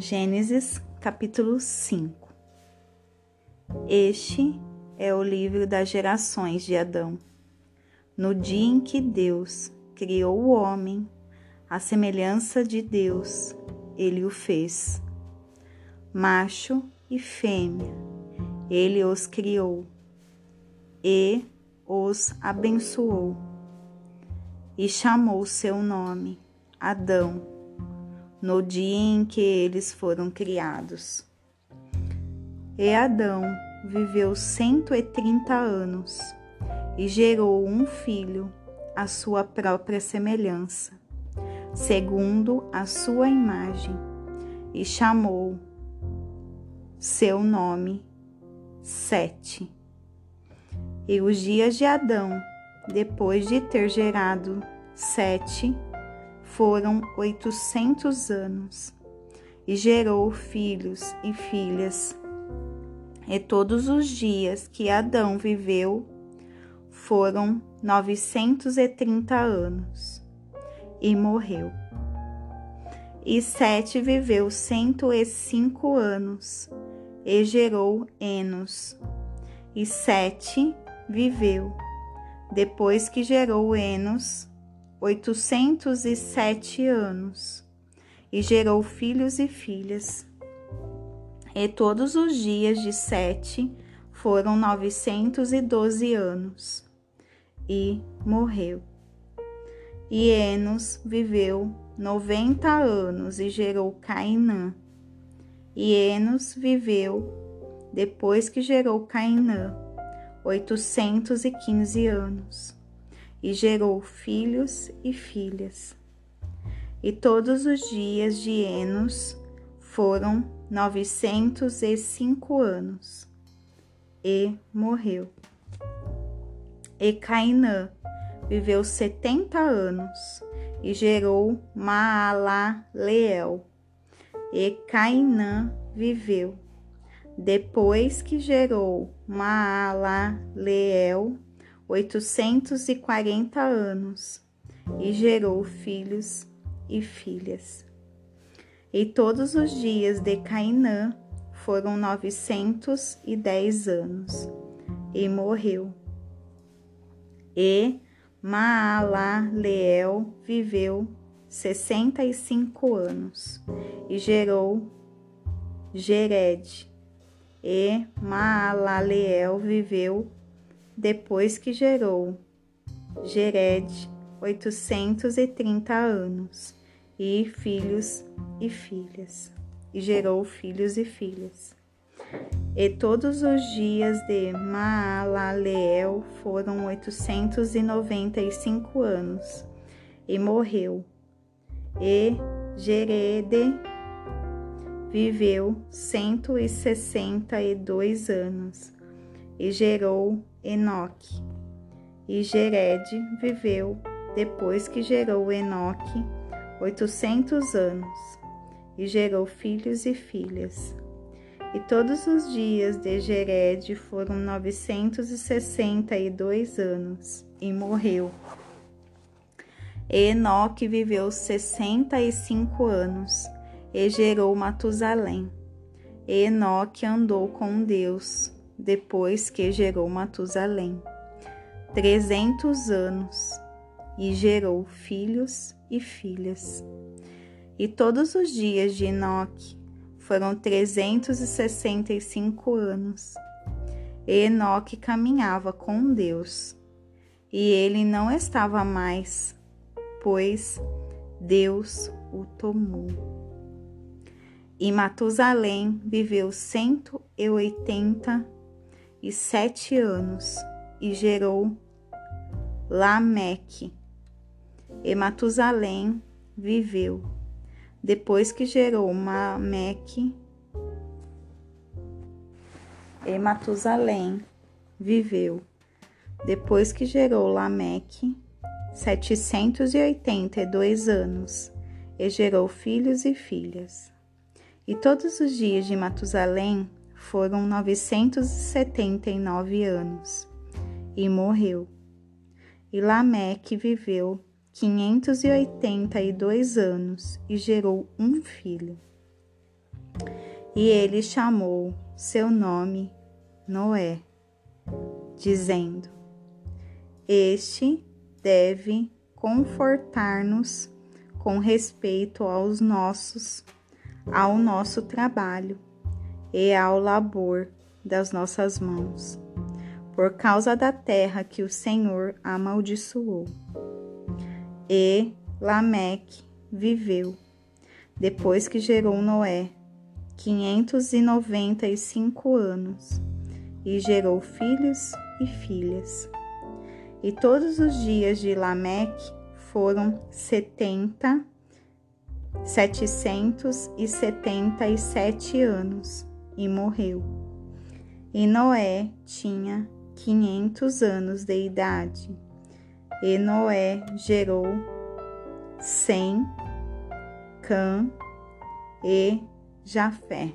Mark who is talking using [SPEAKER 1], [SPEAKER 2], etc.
[SPEAKER 1] Gênesis capítulo 5 Este é o livro das gerações de Adão. No dia em que Deus criou o homem, à semelhança de Deus, ele o fez. Macho e fêmea, ele os criou e os abençoou e chamou seu nome Adão no dia em que eles foram criados. E Adão viveu cento e trinta anos e gerou um filho à sua própria semelhança, segundo a sua imagem, e chamou seu nome Sete. E os dias de Adão, depois de ter gerado Sete, foram oitocentos anos e gerou filhos e filhas. E todos os dias que Adão viveu foram novecentos e trinta anos e morreu. E Sete viveu cento e cinco anos e gerou Enos. E Sete viveu, depois que gerou Enos, oitocentos e sete anos e gerou filhos e filhas. E todos os dias de Sete foram novecentos e doze anos e morreu. E Enos viveu noventa anos e gerou Cainã. E Enos viveu, depois que gerou Cainã, oitocentos e quinze anos e gerou filhos e filhas. E todos os dias de Enos foram novecentos e cinco anos, e morreu. E Cainã viveu setenta anos e gerou Maalaleel. E Cainã viveu, depois que gerou Maalaleel, oitocentos e quarenta anos e gerou filhos e filhas. E todos os dias de Cainã foram novecentos e dez anos e morreu. E Maalaleel viveu sessenta e cinco anos e gerou Gered. E Maalaleel viveu depois que gerou Gered, oitocentos e trinta anos, e filhos e filhas, e gerou filhos e filhas. E todos os dias de Maalaleel foram oitocentos e noventa e cinco anos, e morreu. E Gerede viveu cento e sessenta e dois anos, e gerou Enoque. E Gered viveu, depois que gerou Enoque, oitocentos anos, e gerou filhos e filhas. E todos os dias de Gered foram novecentos e sessenta e dois anos, e morreu. Enoque viveu sessenta e cinco anos, e gerou Matusalém. E Enoque andou com Deus depois que gerou Matusalém, trezentos anos, e gerou filhos e filhas. E todos os dias de Enoque foram trezentos e sessenta e cinco anos. E Enoque caminhava com Deus, e ele não estava mais, pois Deus o tomou. E Matusalém viveu cento e oitenta e sete anos e gerou Lameque. E Matusalém viveu. Depois que gerou Lameque, e Matusalém viveu. Depois que gerou Lameque, setecentos e oitenta e dois anos, e gerou filhos e filhas. E todos os dias de Matusalém foram 979 anos e morreu. E Lameque viveu 582 anos e gerou um filho. E ele chamou seu nome Noé, dizendo: Este deve confortar-nos com respeito aos nossos, ao nosso trabalho e ao labor das nossas mãos, por causa da terra que o Senhor amaldiçoou. E Lameque viveu, depois que gerou Noé, quinhentos e noventa e cinco anos, e gerou filhos e filhas. E todos os dias de Lameque foram setenta, setecentos e setenta e sete anos, e morreu. E Noé tinha quinhentos anos de idade. E Noé gerou Sem, Cã e Jafé.